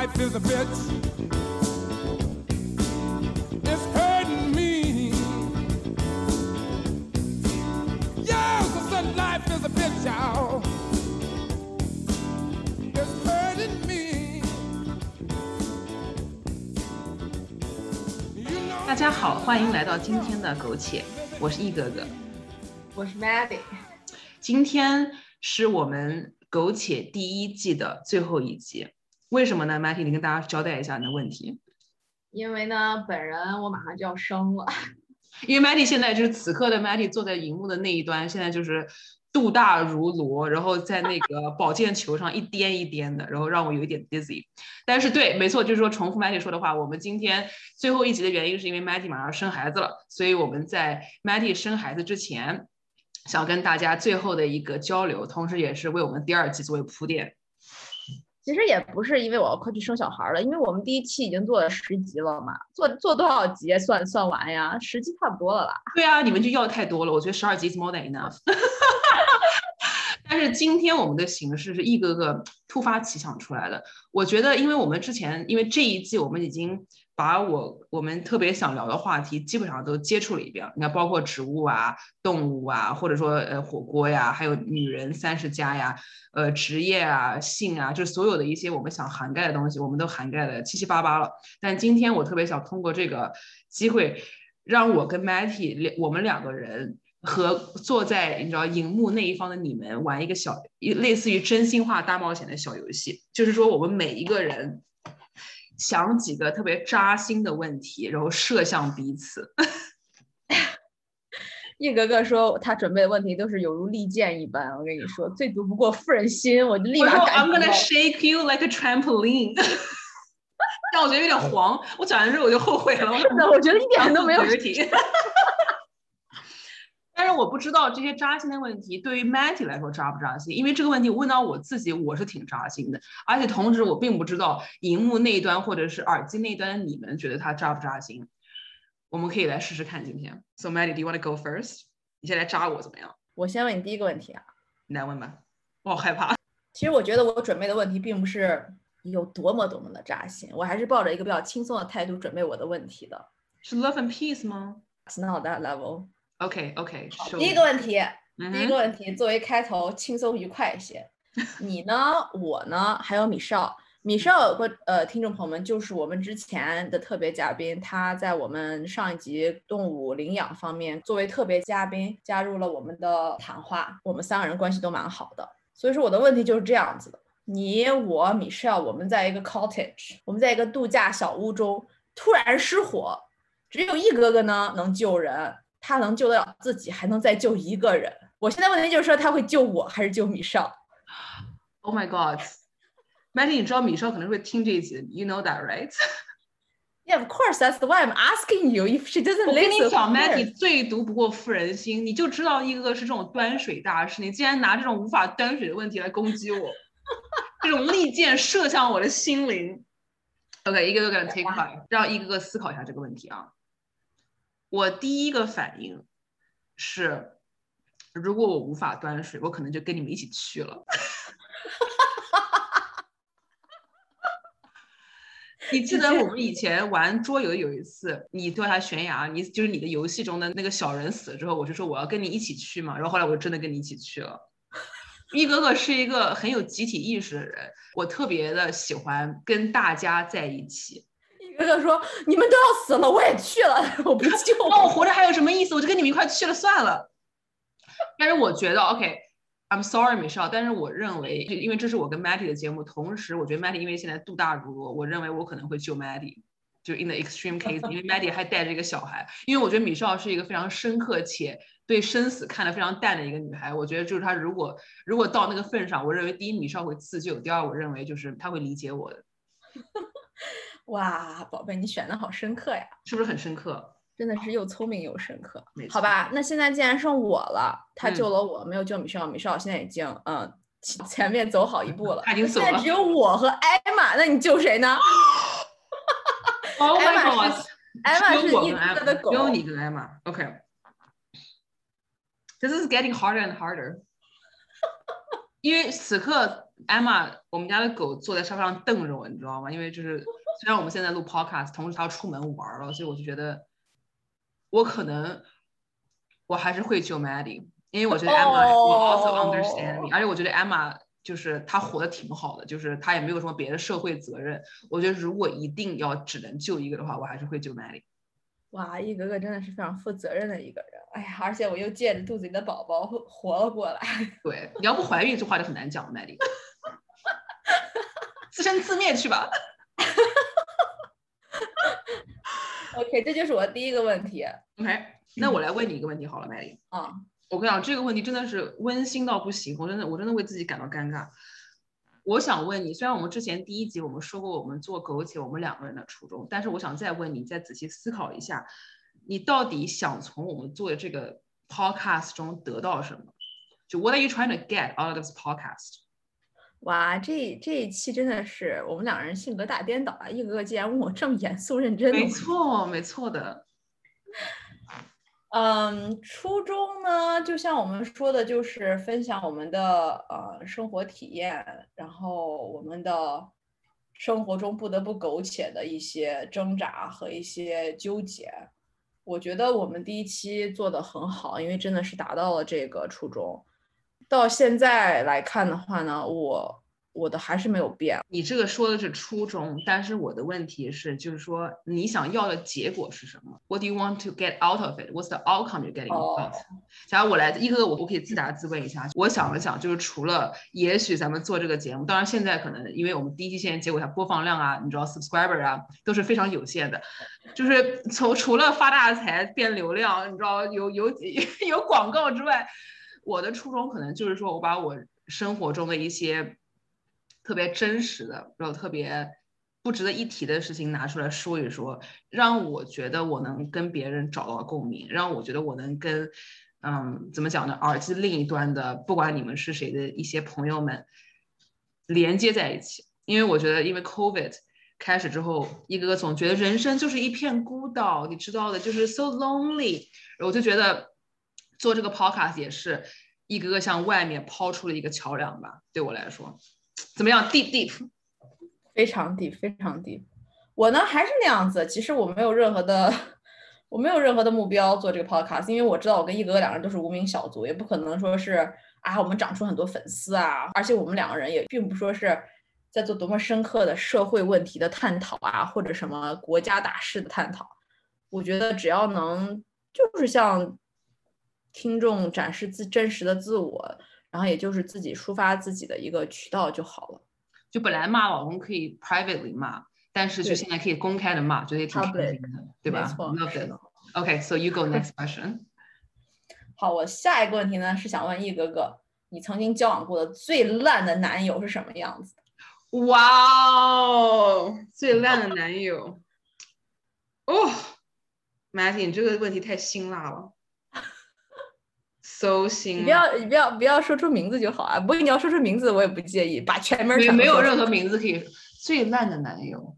life is a bitch. It's hurting me. Yes, I said life is a bitch, y'all. It's hurting me. You know 大家好，欢迎来到今天的苟且，我是易哥哥。我是 Maddie，今天是我们苟且第一季的最后一集，为什么呢？Matty，你跟大家交代一下你的问题。因为呢，本人我马上就要生了，因为 Matty 现在就是此刻的 Matty 坐在荧幕的那一端，现在就是肚大如螺，然后在那个 保健球上一颠一颠的，然后让我有一点 dizzy。但是对，没错，就是说重复 Matty 说的话，我们今天最后一集的原因是因为 Matty 马上生孩子了，所以我们在 Matty 生孩子之前，想跟大家最后的一个交流，同时也是为我们第二季作为铺垫。其实也不是因为我要快去生小孩了，因为我们第一期已经做了十集了嘛，做做多少集算算完呀？十集差不多了啦。对啊，你们就要太多了，我觉得十二集 is more than enough。但是今天我们的形式是一个个突发奇想出来的。我觉得，因为我们之前，因为这一季我们已经把我我们特别想聊的话题基本上都接触了一遍。你看，包括植物啊、动物啊，或者说呃火锅呀，还有女人三十加呀，呃职业啊、性啊，就是所有的一些我们想涵盖的东西，我们都涵盖的七七八八了。但今天我特别想通过这个机会，让我跟 Matty 两我们两个人和坐在你知道荧幕那一方的你们玩一个小一类似于真心话大冒险的小游戏，就是说我们每一个人想几个特别扎心的问题，然后射向彼此。一格格说他准备的问题都是有如利剑一般，我跟你说，最毒不过妇人心，我就立马 I'm gonna shake you like a trampoline，但我觉得有点黄。我讲完之后我就后悔了，我 是的，我觉得一点都没有 dirty。但是我不知道这些扎心的问题对于 Matty 来说扎不扎心，因为这个问题问到我自己，我是挺扎心的。而且同时，我并不知道荧幕那一端或者是耳机那一端你们觉得它扎不扎心。我们可以来试试看今天。So Matty, do you want to go first？你先来扎我怎么样？我先问你第一个问题啊，你来问吧。我好害怕。其实我觉得我准备的问题并不是有多么多么的扎心，我还是抱着一个比较轻松的态度准备我的问题的。是 Love and Peace 吗 It's not that level。？OK OK，第一个问题，嗯第一个问题作为开头轻松愉快一些。你呢？我呢？还有米少。米少有个呃，听众朋友们，就是我们之前的特别嘉宾，他在我们上一集动物领养方面作为特别嘉宾加入了我们的谈话，我们三个人关系都蛮好的。所以说我的问题就是这样子的：你、我、米少，我们在一个 cottage，我们在一个度假小屋中突然失火，只有一哥哥呢能救人，他能救得了自己，还能再救一个人。我现在问题就是说，他会救我还是救米少？Oh my God。Matty，你知道米少可能会听这一集，You know that, right？Yeah, of course. That's why I'm asking you if she doesn't 我跟 listen. 你讲，Maggie 最毒不过妇人心，你就知道一个个是这种端水大师，你竟然拿这种无法端水的问题来攻击我，这种利箭射向我的心灵。OK，一个个 gonna take time，让一个个思考一下这个问题啊。我第一个反应是，如果我无法端水，我可能就跟你们一起去了。你记得我们以前玩桌游有一次，你掉下悬崖，你就是你的游戏中的那个小人死了之后，我就说我要跟你一起去嘛，然后后来我真的跟你一起去了。一哥哥是一个很有集体意识的人，我特别的喜欢跟大家在一起。一哥哥说：“你们都要死了，我也去了，我不救。那我活着还有什么意思？我就跟你们一块去了算了。但是我觉得，OK。I'm sorry, Michelle，但是我认为，因为这是我跟 Matty 的节目，同时我觉得 Matty 因为现在肚大如罗，我认为我可能会救 Matty，就 in the extreme case，因为 Matty 还带着一个小孩。因为我觉得 Michelle 是一个非常深刻且对生死看得非常淡的一个女孩。我觉得就是她如果如果到那个份上，我认为第一 Michelle 会自救，第二我认为就是她会理解我的，” 哇，宝贝，你选的好深刻呀，是不是很深刻？真的是又聪明又深刻好吧，那现在既然剩我了，他嗯救了我，没有救米少，米少现在已经嗯前前面走好一步了。他已经走了现在只有我和艾玛，那你救谁呢？Oh 艾玛！是艾玛是一只有我跟艾哥的狗只，有你跟艾玛。OK。This is getting harder and harder。因为此刻 Emma，我们家的狗坐在沙发上瞪着我，你知道吗？因为就是虽然我们现在录 podcast，同时他要出门玩了，所以我就觉得我可能我还是会救 Maddie，因为我觉得 Emma will also understand me，而且我觉得 Emma 就是她活得挺好的，就是她也没有什么别的社会责任。我觉得如果一定要只能救一个的话，我还是会救 Maddie。哇，一格格真的是非常负责任的一个人。哎呀，而且我又借着肚子里的宝宝活了过来。对，你要不怀孕这话就很难讲，Maddie。自生自灭去吧。OK，这就是我第一个问题。OK，那我来问你一个问题好了，Maddie。啊，我跟你讲，这个问题真的是温馨到不行，我真的我真的为自己感到尴尬。我想问你，虽然我们之前第一集我们说过我们做苟且我们两个人的初衷，但是我想再问你，再仔细思考一下，你到底想从我们做的这个 podcast 中得到什么？就 What are you trying to get out of this podcast？哇，这这一期真的是我们两人性格大颠倒啊！一格格竟然问我这么严肃认真的没，错，没错的。嗯，初衷呢，就像我们说的，就是分享我们的呃生活体验，然后我们的生活中不得不苟且的一些挣扎和一些纠结。我觉得我们第一期做的很好，因为真的是达到了这个初衷。到现在来看的话呢，我我的还是没有变。你这个说的是初衷，但是我的问题是，就是说你想要的结果是什么？What do you want to get out of it? What's the outcome you're getting out? 哦假如我来一个个我我可以自答自问一下。我想了想，就是除了也许咱们做这个节目，当然现在可能因为我们第一期现在结果它播放量啊，你知道 subscriber 啊都是非常有限的，就是从除了发大财变流量，你知道有有 有广告之外，我的初衷可能就是说我把我生活中的一些特别真实的，然后特别不值得一提的事情拿出来说一说，让我觉得我能跟别人找到共鸣，让我觉得我能跟，嗯，怎么讲呢？耳机另一端的，不管你们是谁的一些朋友们连接在一起。因为我觉得，因为 COVID 开始之后，一个个总觉得人生就是一片孤岛，你知道的，就是 so lonely。我就觉得做这个 podcast 也是一个个向外面抛出了一个桥梁吧，对我来说。怎么样？Deep deep，非常 deep，，非常 deep。我呢还是那样子，其实我没有任何的，我没有任何的目标做这个 podcast，因为我知道我跟一格格两个人都是无名小卒，也不可能说是啊我们长出很多粉丝啊，而且我们两个人也并不说是在做多么深刻的社会问题的探讨啊，或者什么国家大事的探讨。我觉得只要能就是像听众展示自真实的自我，然后也就是自己抒发自己的一个渠道就好了。就本来骂老公可以 privately 骂，但是就现在可以公开的骂，觉得也挺开心的，对吧？Love 是 it 的。OK，so you go next question。好，我下一个问题呢是想问易哥哥，你曾经交往过的最烂的男友是什么样子？哇哦，最烂的男友。哦，Matty，你这个问题太辛辣了，so 你。不要，你不要，不要说出名字就好啊！不过你要说出名字，我也不介意，把全名儿没有任何名字可以。最烂的男友，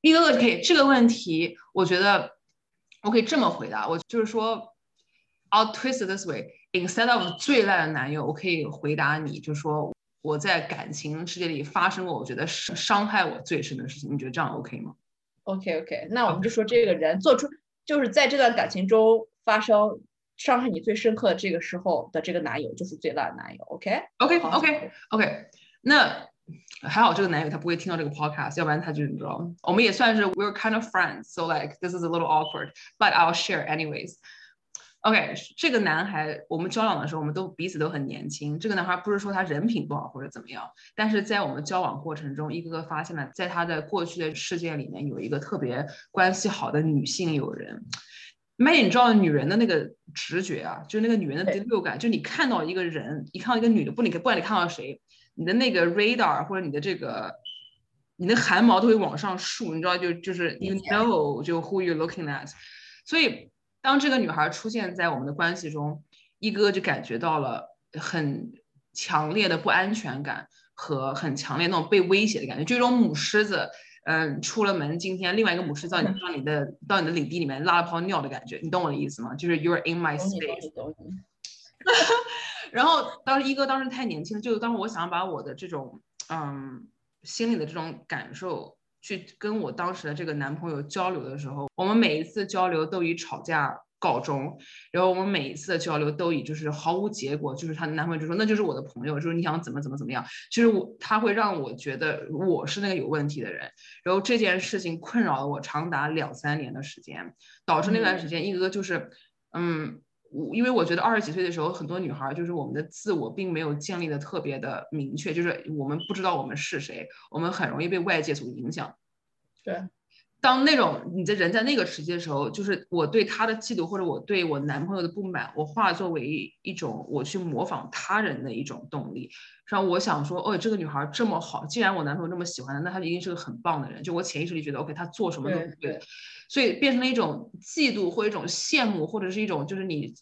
一个个可以。这个问题，我觉得我可以这么回答，我就是说，I'll twist it this way。Instead of 最烂的男友，我可以回答你，就说我在感情世界里发生过我觉得伤伤害我最深的事情。你觉得这样 OK 吗？OK OK，那我们就说这个人做出，就是在这段感情中发生伤害你最深刻的这个时候的这个男友，就是最烂的男友。OK，OK 好 OK OK，那还好这个男友他不会听到这个 podcast，要不然他就你知道，我们也算是 we're kind of friends，so like this is a little awkward，but I'll share anyways。OK，这个男孩我们交往的时候，我们都彼此都很年轻。这个男孩不是说他人品不好或者怎么样，但是在我们交往过程中，一个个发现了，在他的过去的世界里面有一个特别关系好的女性友人。麦，你知道女人的那个直觉啊，就是那个女人的第六感，就你看到一个人，一看到一个女的，不你不管你看到谁，你的那个 radar 或者你的这个，你的汗毛都会往上竖，你知道就就是 you know 就 who you're looking at，所以当这个女孩出现在我们的关系中，一哥就感觉到了很强烈的不安全感和很强烈那种被威胁的感觉，就一种母狮子。嗯，出了门，今天另外一个母狮到你到你的到你的领地里面拉了泡尿的感觉，你懂我的意思吗？就是 you're in my space。然后当时一哥当时太年轻，就当时我想把我的这种嗯心里的这种感受去跟我当时的这个男朋友交流的时候，我们每一次交流都以吵架。告终，然后我们每一次的交流都以就是毫无结果，就是她的男朋友就说那就是我的朋友，就是你想怎么怎么怎么样，就是我他会让我觉得我是那个有问题的人，然后这件事情困扰了我长达两三年的时间，导致那段时间一个就是嗯，我因为我觉得二十几岁的时候很多女孩就是我们的自我并没有建立的特别的明确，就是我们不知道我们是谁，我们很容易被外界所影响，对。当那种你的人在那个时期的时候，就是我对他的嫉妒或者我对我男朋友的不满，我化作为一种我去模仿他人的一种动力。然后我想说，哦，这个女孩这么好，既然我男朋友这么喜欢她，那她一定是个很棒的人。就我潜意识里觉得，OK，她做什么都对，所以变成了一种嫉妒或一种羡慕，或者是一种就是你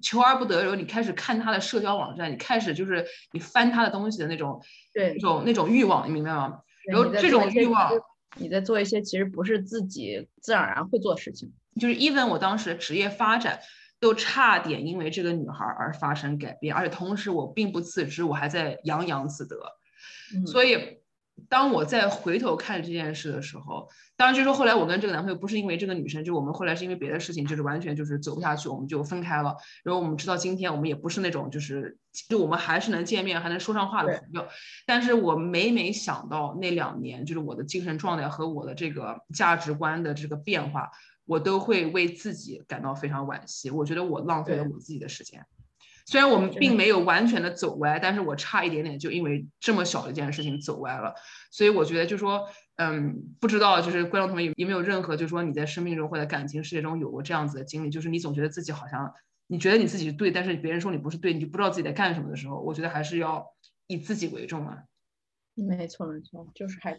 求而不得，然后你开始看他的社交网站，你开始就是你翻他的东西的那种对那种那种欲望，你明白吗？然后这种欲望。你在做一些其实不是自己自然而然会做的事情，就是 even 我当时的职业发展都差点因为这个女孩而发生改变，而且同时我并不自知，我还在洋洋自得，所以。当我再回头看这件事的时候，当然就是说后来我跟这个男朋友不是因为这个女生，就我们后来是因为别的事情，就是完全就是走不下去，我们就分开了。然后我们直到今天，我们也不是那种就是就我们还是能见面，还能说上话的朋友。但是我每每想到那两年，就是我的精神状态和我的这个价值观的这个变化，我都会为自己感到非常惋惜。我觉得我浪费了我自己的时间。虽然我们并没有完全的走歪，但是我差一点点就因为这么小的一件事情走歪了，所以我觉得就说，嗯，不知道就是观众同学有没有任何就是说你在生命中或者感情世界中有过这样子的经历，就是你总觉得自己好像你觉得你自己是对，但是别人说你不是对，你就不知道自己在干什么的时候，我觉得还是要以自己为重啊。没错没错，就是还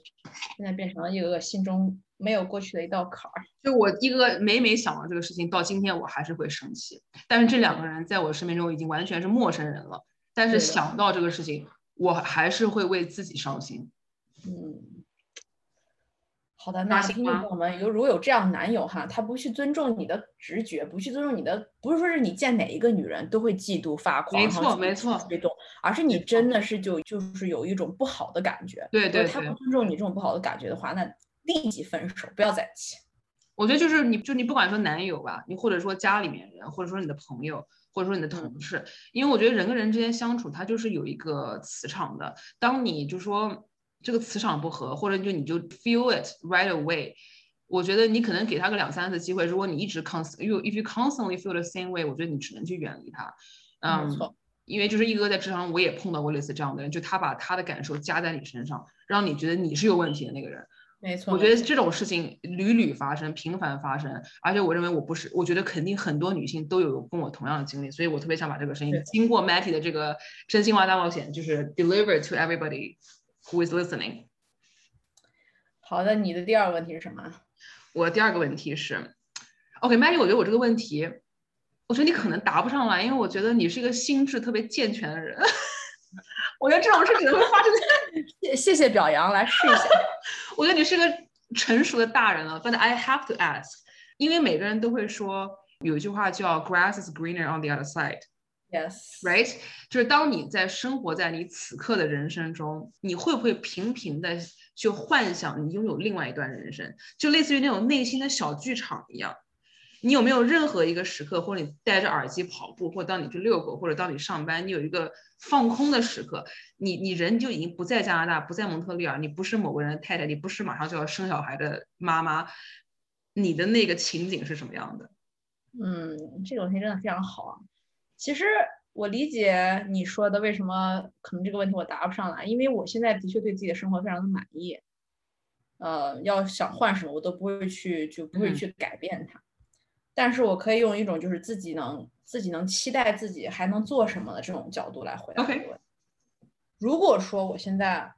现在变成了一个个心中没有过去的一道坎儿。就我一个每每想到这个事情，到今天我还是会生气。但是这两个人在我生命中已经完全是陌生人了。但是想到这个事情，我还是会为自己伤心。嗯。好的，那听众朋友们，有如果有这样男友哈，他不去尊重你的直觉，不去尊重你的，不是说是你见哪一个女人都会嫉妒发狂，没错没错，激动，而是你真的是就就是有一种不好的感觉。对对，他不尊重你这种不好的感觉的话，那立即分手，不要在一起。我觉得就是你就你不管说男友吧，你或者说家里面人，或者说你的朋友，或者说你的同事，因为我觉得人跟人之间相处，它就是有一个磁场的。当你就说。这个磁场不合，或者就你就 feel it right away。我觉得你可能给他个两三次机会。如果你一直 const，因为 if you constantly feel the same way，我觉得你只能去远离他。嗯，因为就是一哥在职场，我也碰到过类似这样的人，就他把他的感受加在你身上，让你觉得你是有问题的那个人。没错，我觉得这种事情屡屡发生，频繁发生。而且我认为我不是，我觉得肯定很多女性都有跟我同样的经历，所以我特别想把这个声音经过 Matty 的这个真心话大冒险，就是 deliver to everybody。Who is listening？好的，你的第二个问题是什么？我的第二个问题是，OK，Maggie，我觉得我这个问题，我觉得你可能答不上来，因为我觉得你是一个心智特别健全的人。我觉得这种事只能会发生在……谢谢表扬，来试一下。我觉得你是个成熟的大人了，But I have to ask，因为每个人都会说有一句话叫 “Grass is greener on the other side”。Yes，right，就是当你在生活在你此刻的人生中，你会不会频频的去幻想你拥有另外一段人生，就类似于那种内心的小剧场一样？你有没有任何一个时刻，或者你戴着耳机跑步，或者当你去遛狗，或者当你上班，你有一个放空的时刻？你你人就已经不在加拿大，不在蒙特利尔，你不是某个人的太太，你不是马上就要生小孩的妈妈，你的那个情景是什么样的？嗯，这个问题真的非常好啊。其实我理解你说的，为什么可能这个问题我答不上来，因为我现在的确对自己的生活非常的满意，呃，要想换什么我都不会去，就不会去改变它。但是我可以用一种就是自己能自己能期待自己还能做什么的这种角度来回答这个问题。如果说我现在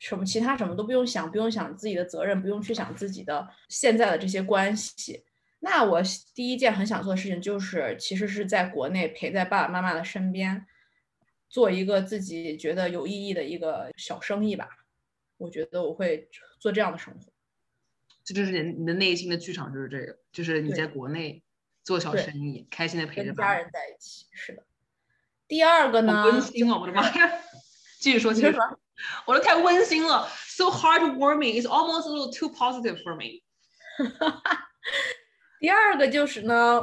什么其他什么都不用想，不用想自己的责任，不用去想自己的现在的这些关系。那我第一件很想做的事情就是，其实是在国内陪在爸爸妈妈的身边，做一个自己觉得有意义的一个小生意吧。我觉得我会做这样的生活。这就是你你的内心的剧场，就是这个，就是你在国内做小生意，开心的陪着。家人在一起，是的。第二个呢，温馨哦，我的妈呀！继续说，继续说？我都太温馨了，so heartwarming. It's almost a little too positive for me. 第二个就是呢，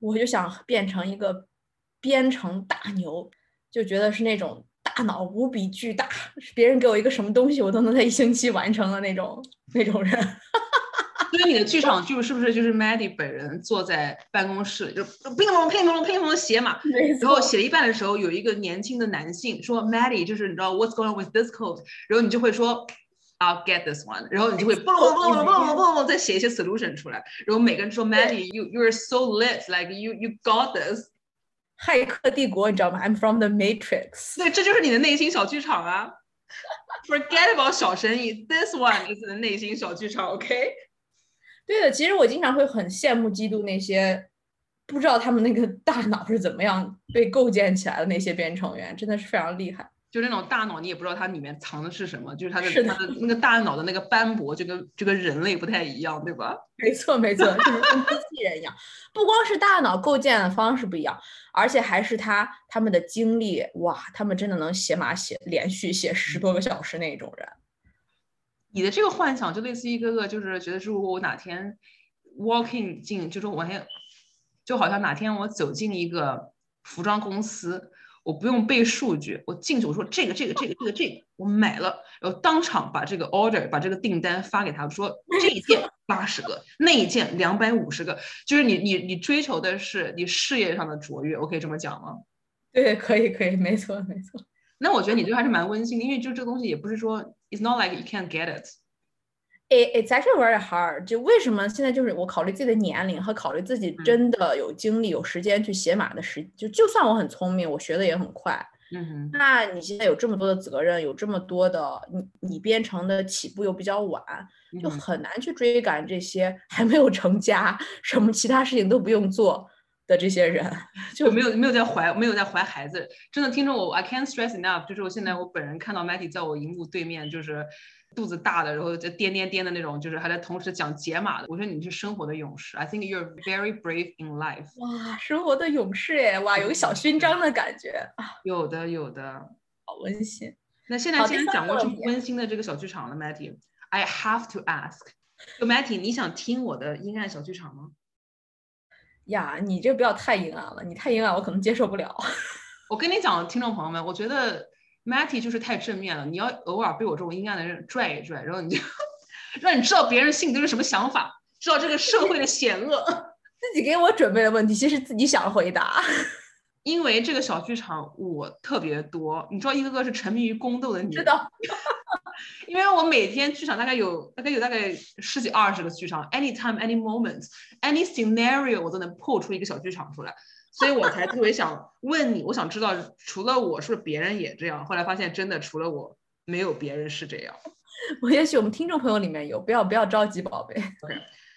我就想变成一个编程大牛，就觉得是那种大脑无比巨大，别人给我一个什么东西，我都能在一星期完成的那种那种人。所以你的剧场剧是不是就是 Maddie 本人坐在办公室里，就乒乓乒乓乒乓写嘛，然后写了一半的时候，有一个年轻的男性说 Maddie 就是你知道 What's going on with this code，然后你就会说 I'll get this one，然后你就会嘣嘣嘣嘣嘣嘣嘣再写一些 solution 出来，然后每个人说 Maddie you you are so lit，like you you got this，骇客帝国，你知道吗？I'm from the Matrix。对，这就是你的内心小剧场啊。Forget about 小生意，this one is 你的内心小剧场，OK？对的，其实我经常会很羡慕、嫉妒那些不知道他们那个大脑是怎么样被构建起来的那些编程员，真的是非常厉害。就那种大脑，你也不知道它里面藏的是什么，就是它的是的它的那个大脑的那个斑驳，就跟就跟人类不太一样，对吧？没错，没错，就是跟机器人一样，不光是大脑构建的方式不一样，而且还是他他们的精力，哇，他们真的能写码写连续写十多个小时那种人。你的这个幻想就类似一个个，就是觉得如果我哪天 walking 进，就是我还就好像哪天我走进一个服装公司，我不用背数据，我进去我说这个这个这个这个这个我买了，然后当场把这个 order 把这个订单发给他，说 这一件八十个，那一件两百五十个，就是你你你追求的是你事业上的卓越，我可以这么讲吗？对，可以，可以，没错，没错。那我觉得你这个还是蛮温馨的，因为就这个东西也不是说 it's not like you can't get it。It it's actually very hard。就为什么现在就是我考虑自己的年龄和考虑自己嗯真的有精力、有时间去写码的时，就就算我很聪明，我学的也很快，嗯哼，那你现在有这么多的责任，有这么多的你你编程的起步又比较晚，就很难去追赶这些还没有成家，什么其他事情都不用做的这些人，就就没有没有在怀没有在怀孩子，真的听着我 I can't stress enough，就是我现在我本人看到 Matty 在我荧幕对面，就是肚子大的，然后就颠颠颠的那种，就是还在同时讲解码的。我觉得你是生活的勇士，I think you're very brave in life。哇，生活的勇士哎，哇，有个小勋章的感觉啊，有的有的。好温馨。那现在既然讲过这么温馨的这个小剧场了，Matty，I have to ask，就 Matty，你想听我的阴暗小剧场吗？呀，你这不要太阴暗了，你太阴暗我可能接受不了。我跟你讲，听众朋友们，我觉得 Matty 就是太正面了，你要偶尔被我这种阴暗的人拽一拽，然后你就让你知道别人心里都是什么想法，知道这个社会的险恶。自己给我准备的问题，其实自己想回答。因为这个小剧场我特别多，你知道一个个是沉迷于宫斗的女人，知道，因为我每天剧场大概有大概有大概十几二十个剧场，anytime any moment any scenario 我都能破出一个小剧场出来，所以我才特别想问你，我想知道除了我是不是别人也这样？后来发现真的除了我没有别人是这样。我也许我们听众朋友里面有，不要不要着急，宝贝。OK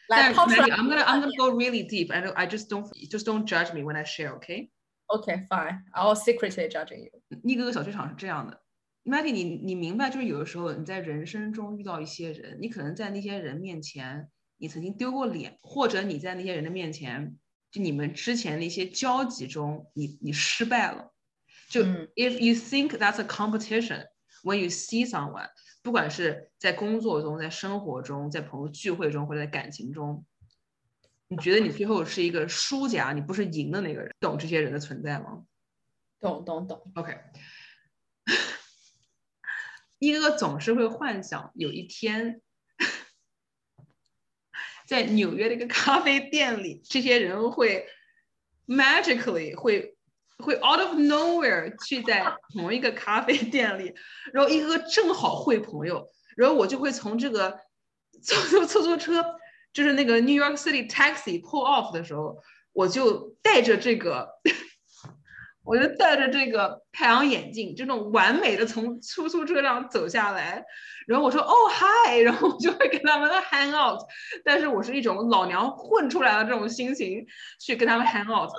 来但抛出来 I'm gonna I'm gonna go really deep. I don't I just don't just don't judge me when I share. OK？OK fine, I will secretly judge you. 一个个小剧场是这样的。Maggie，你你明白，就是有的时候你在人生中遇到一些人，你可能在那些人面前，你曾经丢过脸，或者你在那些人的面前，就你们之前的一些交集中，你你失败了。就、嗯 if you think that's a competition when you see someone，不管是在工作中、在生活中、在朋友聚会中或者在感情中，你觉得你最后是一个输家，你不是赢的那个人，懂这些人的存在吗？懂懂懂，OK，一个个总是会幻想有一天，在纽约的一个咖啡店里，这些人会 magically 会会 out of nowhere 去在同一个咖啡店里，然后一个个正好会朋友，然后我就会从这个出租出租车，就是那个 New York City taxi pull off 的时候，我就带着这个。我就戴着这个太阳眼镜，这种完美的从出租车上走下来，然后我说哦嗨，然后我就会跟他们 hang out，但是我是一种老娘混出来的这种心情去跟他们 hang out，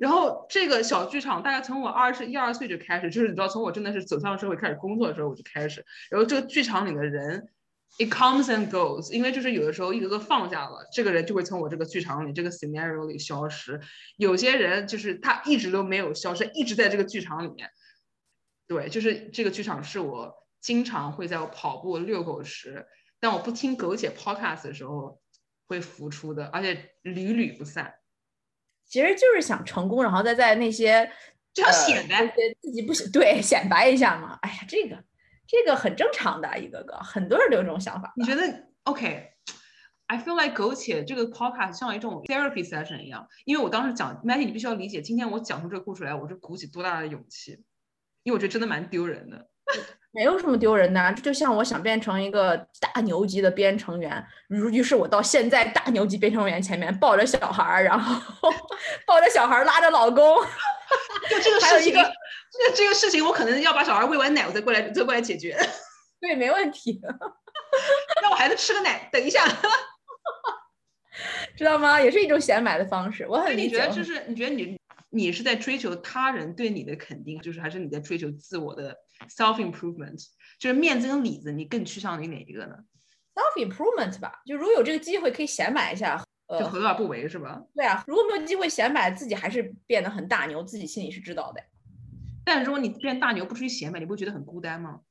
然后这个小剧场大概从我二十一二岁就开始，就是你知道从我真的是走向社会开始工作的时候我就开始，然后这个剧场里的人 It comes and goes，因为就是有的时候一个个放下了，这个人就会从我这个剧场里、这个 scenario 里消失。有些人就是他一直都没有消失，一直在这个剧场里面。对，就是这个剧场是我经常会在我跑步、遛狗时，但我不听狗姐 podcast 的时候会浮出的，而且屡屡不散。其实就是想成功，然后再在那些就要显摆、呃、自己不行，对，显摆一下嘛。哎呀，这个这个很正常的，一个个很多人都有这种想法。你觉得？OK，I、okay, feel like 苟且这个 podcast 像一种 therapy session 一样，因为我当时讲 Maggie，你必须要理解，今天我讲出这个故事来，我是鼓起多大的勇气。因为我觉得真的蛮丢人的，没有什么丢人的。这就像我想变成一个大牛级的编程员，于于是我到现在大牛级编程员前面抱着小孩儿，然后 抱着小孩儿拉着老公，就这个还有一个这这个事情，我可能要把小孩喂完奶，我再过来再过来解决。对，没问题。让我孩子吃个奶，等一下，知道吗？也是一种显摆的方式。我很理解。你觉得就是你觉得你？你是在追求他人对你的肯定，就是还是你在追求自我的 self improvement？就是面子跟里子，你更趋向于哪一个呢？self improvement 吧，就如果有这个机会可以显摆一下，呃，就何乐而不为是吧？对啊，如果没有机会显摆，自己还是变得很大牛，自己心里是知道的。但如果你变大牛不出去显摆，你不会觉得很孤单吗？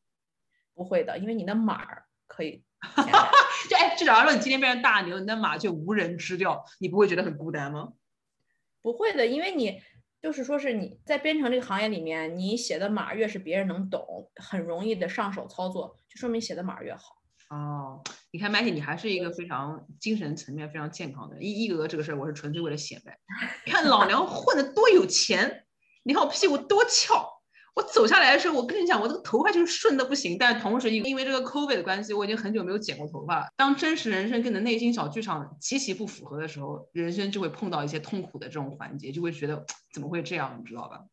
不会的，因为你的马儿可以。就哎，至少说你今天变成大牛，你的马就无人知掉，你不会觉得很孤单吗？不会的，因为你就是说是你在编程这个行业里面，你写的码越是别人能懂，很容易的上手操作，就说明写的码越好。哦，你看 Matty，你还是一个非常精神层面非常健康的。一一格这个事儿，我是纯粹为了显摆。你看老娘混的多有钱，你看我屁股多翘。我走下来的时候，我跟你讲，我这个头发就是顺的不行。但是同时，因为这个 COVID 的关系，我已经很久没有剪过头发了。当真实人生跟你的内心小剧场极其不符合的时候，人生就会碰到一些痛苦的这种环节，就会觉得怎么会这样，你知道吧？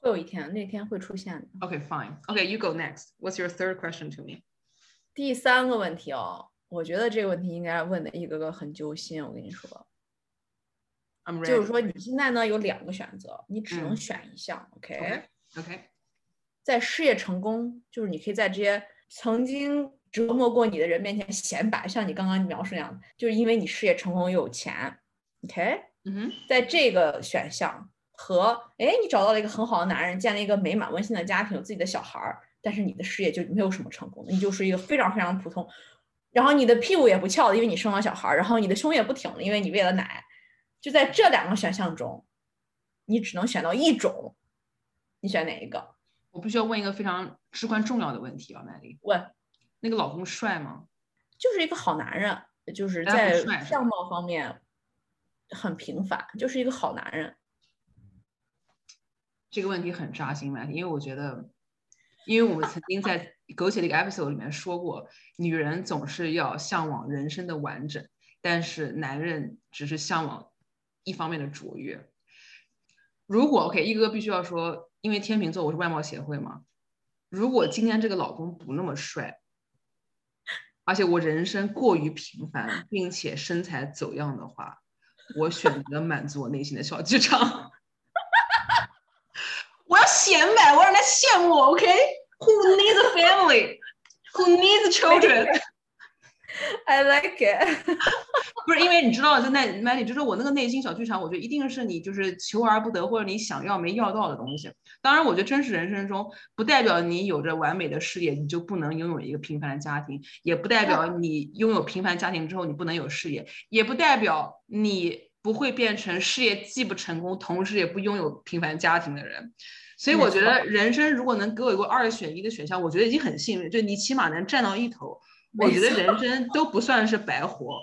会有一天，那天会出现的。OK, fine. OK, you go next. What's your third question to me? 第三个问题哦，我觉得这个问题应该问的一个个很揪心。我跟你说，就是说你现在呢有两个选择，你只能选一项。OK。OK，在事业成功，就是你可以在这些曾经折磨过你的人面前显摆，像你刚刚描述那样，就是因为你事业成功又有钱。OK，嗯哼，在这个选项和哎，你找到了一个很好的男人，建立一个美满温馨的家庭，有自己的小孩儿，但是你的事业就没有什么成功，你就是一个非常非常普通，然后你的屁股也不翘了，因为你生了小孩儿，然后你的胸也不挺了，因为你喂了奶。就在这两个选项中，你只能选到一种。你选哪一个？我必须要问一个非常至关重要的问题啊，麦丽。问，那个老公帅吗？就是一个好男人，就是在相貌方面很平凡，就是一个好男人。这个问题很扎心，麦丽，因为我觉得，因为我们曾经在苟且的一个 episode 里面说过，女人总是要向往人生的完整，但是男人只是向往一方面的卓越。如果 OK，一哥必须要说。因为天秤座，我是外貌协会嘛。如果今天这个老公不那么帅，而且我人生过于平凡，并且身材走样的话，我选择满足我内心的小剧场。我要显摆，我让他羡慕。OK，Who needs a family? Who needs children? I like it，不是因为你知道，就那 Matty，就是我那个内心小剧场，我觉得一定是你就是求而不得或者你想要没要到的东西。当然，我觉得真实人生中不代表你有着完美的事业，你就不能拥有一个平凡的家庭，也不代表你拥有平凡家庭之后你不能有事业，也不代表你不会变成事业既不成功，同时也不拥有平凡家庭的人。所以我觉得人生如果能给我一个二选一的选项，我觉得已经很幸运，就你起码能占到一头。我觉得人生都不算是白活。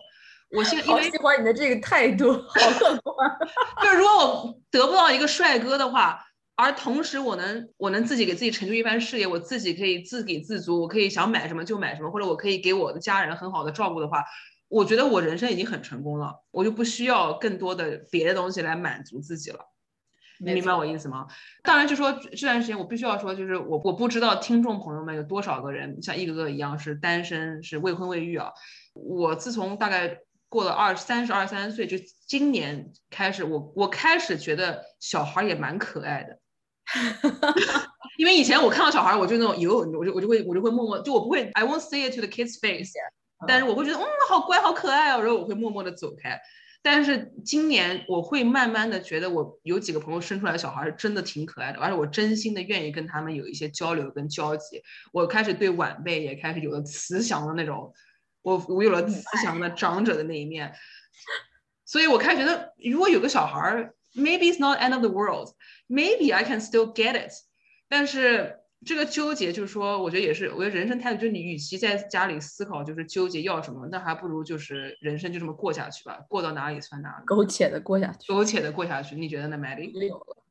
我现好喜欢你的这个态度，好 乐观。就是如果我得不到一个帅哥的话，而同时我能我能自己给自己成就一番事业，我自己可以自给自足，我可以想买什么就买什么，或者我可以给我的家人很好的照顾的话，我觉得我人生已经很成功了，我就不需要更多的别的东西来满足自己了。你明白我意思吗？当然，就说这段时间我必须要说，就是我我不知道听众朋友们有多少个人像一哥哥一样是单身，是未婚未育啊。我自从大概过了二三十二三岁，就今年开始，我我开始觉得小孩也蛮可爱的。因为以前我看到小孩，我就那种有，我就我就会我就会默默，就我不会，I won't say it to the kid's face，但是我会觉得嗯，好乖，好可爱哦，然后我会默默的走开。但是今年我会慢慢的觉得，我有几个朋友生出来的小孩真的挺可爱的，而且我真心的愿意跟他们有一些交流跟交集。我开始对晚辈也开始有了慈祥的那种，我我有了慈祥的长者的那一面。所以我开始觉得，如果有个小孩，maybe it's not end of the world，maybe I can still get it。但是。这个纠结就是说，我觉得也是，我觉得人生态度就是你与其在家里思考就是纠结要什么，那还不如就是人生就这么过下去吧，过到哪里算哪里，苟且的过下去，苟且的过下去。你觉得呢，Maddie？有了，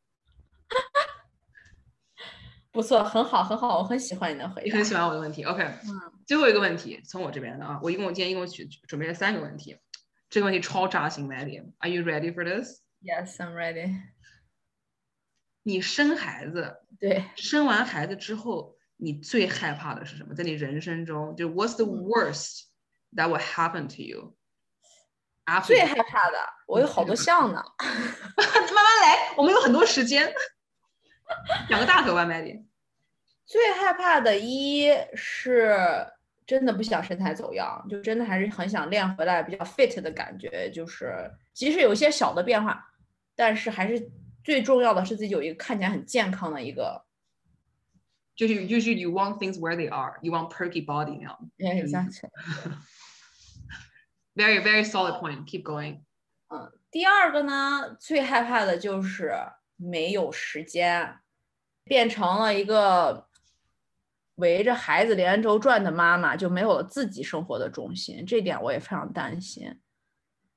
不错，很好，很好，我很喜欢你的回答。你很喜欢我的问题，OK。嗯。最后一个问题从我这边的啊，我一共今天一共准准备了三个问题，这个问题超扎心，Maddie，Are you ready for this？Yes, I'm ready. 你生孩子，对，生完孩子之后，你最害怕的是什么？在你人生中，就 What's the worst that will happen to you？最害怕的，我有好多项呢。慢慢来，我们有很多时间。两个大头吧，Maddie。最害怕的一是真的不想身材走样，就真的还是很想练回来比较 fit 的感觉，就是即使有一些小的变化，但是还是。最重要的是自己有一个看起来很健康的一个，就是就是 you want things where they are, you want perky body now. Yeah, exactly. Very very solid point. Keep going. 嗯，第二个呢，最害怕的就是没有时间，变成了一个围着孩子连轴转的妈妈，就没有了自己生活的中心。这点我也非常担心。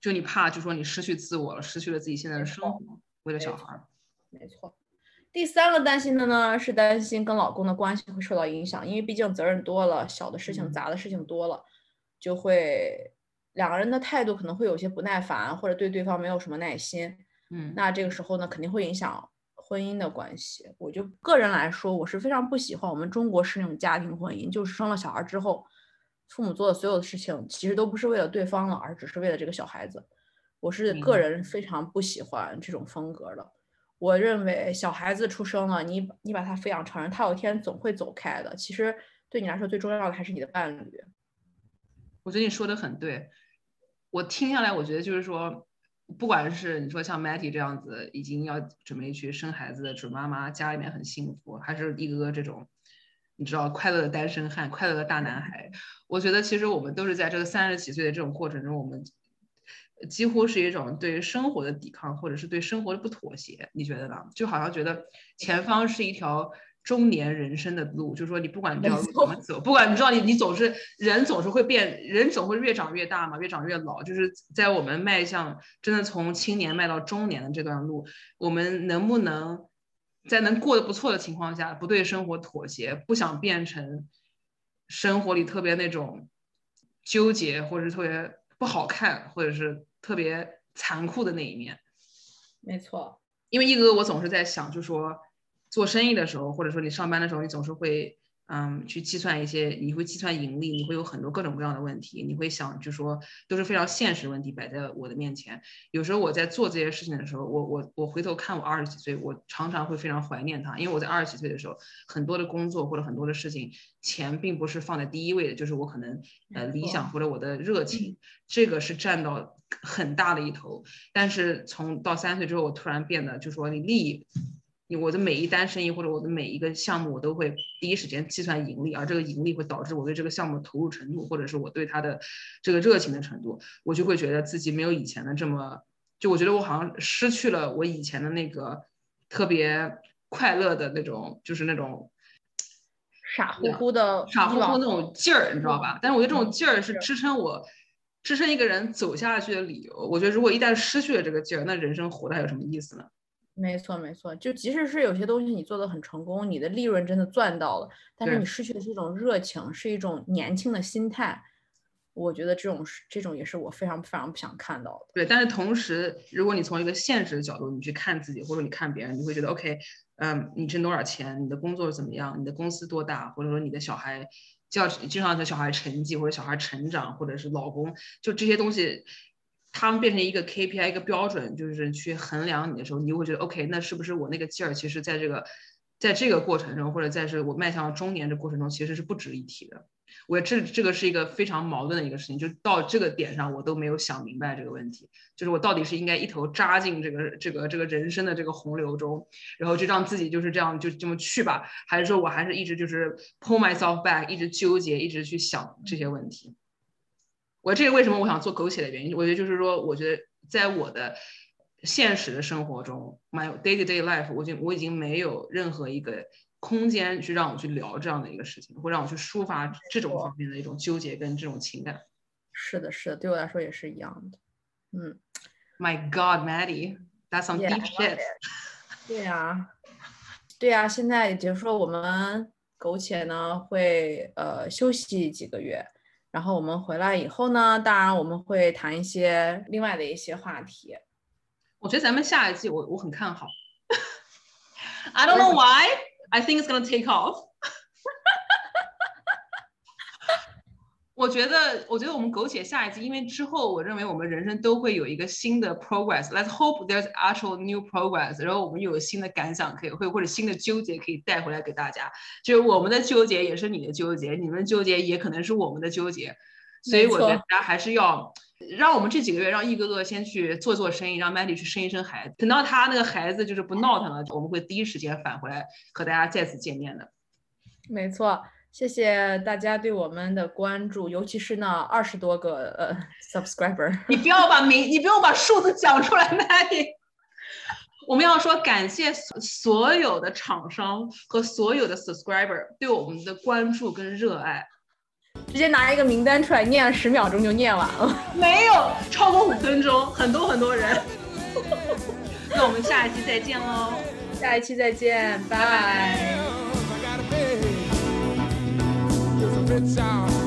就你怕，就说你失去自我了，失去了自己现在的生活。为了小孩，没错。第三个担心的呢，是担心跟老公的关系会受到影响，因为毕竟责任多了，小的事情、杂的事情多了，就会两个人的态度可能会有些不耐烦，或者对对方没有什么耐心。嗯，那这个时候呢，肯定会影响婚姻的关系。我就个人来说，我是非常不喜欢我们中国式那种家庭婚姻，就是生了小孩之后，父母做的所有的事情其实都不是为了对方了，而只是为了这个小孩子。我是个人非常不喜欢这种风格的。我认为小孩子出生了，你你把他抚养成人，他有一天总会走开的。其实对你来说最重要的还是你的伴侣。我觉得你说的很对。我听下来，我觉得就是说，不管是你说像 Matty 这样子已经要准备去生孩子的准妈妈，家里面很幸福，还是一个个这种你知道快乐的单身汉、快乐的大男孩，我觉得其实我们都是在这个三十几岁的这种过程中，我们。几乎是一种对生活的抵抗，或者是对生活的不妥协，你觉得呢？就好像觉得前方是一条中年人生的路，就是说你不管这条路怎么走，不管你知道你你总是人总是会变，人总会越长越大嘛，越长越老。就是在我们迈向真的从青年迈到中年的这段路，我们能不能在能过得不错的情况下，不对生活妥协，不想变成生活里特别那种纠结，或者是特别。不好看，或者是特别残酷的那一面，没错。因为一哥，我总是在想，就说做生意的时候，或者说你上班的时候，你总是会。嗯，去计算一些，你会计算盈利，你会有很多各种各样的问题，你会想，就说都是非常现实问题摆在我的面前。有时候我在做这些事情的时候，我我我回头看我二十几岁，我常常会非常怀念他，因为我在二十几岁的时候，很多的工作或者很多的事情，钱并不是放在第一位的，就是我可能呃理想或者我的热情，这个是占到很大的一头。但是从到三十岁之后，我突然变得就说你利益。我的每一单生意或者我的每一个项目，我都会第一时间计算盈利，而这个盈利会导致我对这个项目投入程度，或者是我对它的这个热情的程度，我就会觉得自己没有以前的这么，就我觉得我好像失去了我以前的那个特别快乐的那种，就是那种傻乎乎的傻乎乎那种劲儿，你知道吧？但是我觉得这种劲儿是支撑我支撑一个人走下去的理由。我觉得如果一旦失去了这个劲儿，那人生活的还有什么意思呢？没错，没错，就即使是有些东西你做的很成功，你的利润真的赚到了，但是你失去的是一种热情，是一种年轻的心态。我觉得这种是这种也是我非常非常不想看到的。对，但是同时，如果你从一个现实的角度，你去看自己或者你看别人，你会觉得 OK，嗯，你挣多少钱，你的工作怎么样，你的公司多大，或者说你的小孩教经常的小孩成绩或者小孩成长，或者是老公，就这些东西。他们变成一个 KPI 一个标准，就是去衡量你的时候，你就会觉得 OK，那是不是我那个劲儿，其实在这个在这个过程中，或者在是我迈向中年这过程中，其实是不值一提的。我这这个是一个非常矛盾的一个事情，就到这个点上，我都没有想明白这个问题，就是我到底是应该一头扎进这个这个这个人生的这个洪流中，然后就让自己就是这样就这么去吧，还是说我还是一直就是 pull myself back，一直纠结，一直去想这些问题。我这个为什么我想做苟且的原因，我觉得就是说，我觉得在我的现实的生活中，my day to day life，我就我已经没有任何一个。空间去让我去聊这样的一个事情，或让我去抒发这种方面的一种纠结跟这种情感。是的，是的，对我来说也是一样的。嗯，My God, Maddie，that's some deep shit。对呀，对呀，现在也就是说我们苟且呢会呃休息几个月，然后我们回来以后呢，当然我们会谈一些另外的一些话题。我觉得咱们下一季我我很看好。I don't know why. I think it's gonna take off 我觉得，我觉得我们苟且下一季，因为之后我认为我们人生都会有一个新的 progress。Let's hope there's actual new progress。然后我们有新的感想可以会或者新的纠结可以带回来给大家。就是我们的纠结也是你的纠结，你们纠结也可能是我们的纠结。所以我觉得大家还是要让我们这几个月让一哥哥先去做做生意，让 Mandy 去生一生孩子。等到他那个孩子就是不闹腾了，我们会第一时间返回来和大家再次见面的。没错。谢谢大家对我们的关注，尤其是那二十多个呃 subscriber。你不要把名，你不用把数字讲出来，Maggie。我们要说感谢所有的厂商和所有的 subscriber 对我们的关注跟热爱。直接拿一个名单出来念，十秒钟就念完了。没有超过五分钟，很多很多人。那我们下一期再见喽！下一期再见，拜拜。Bitch out.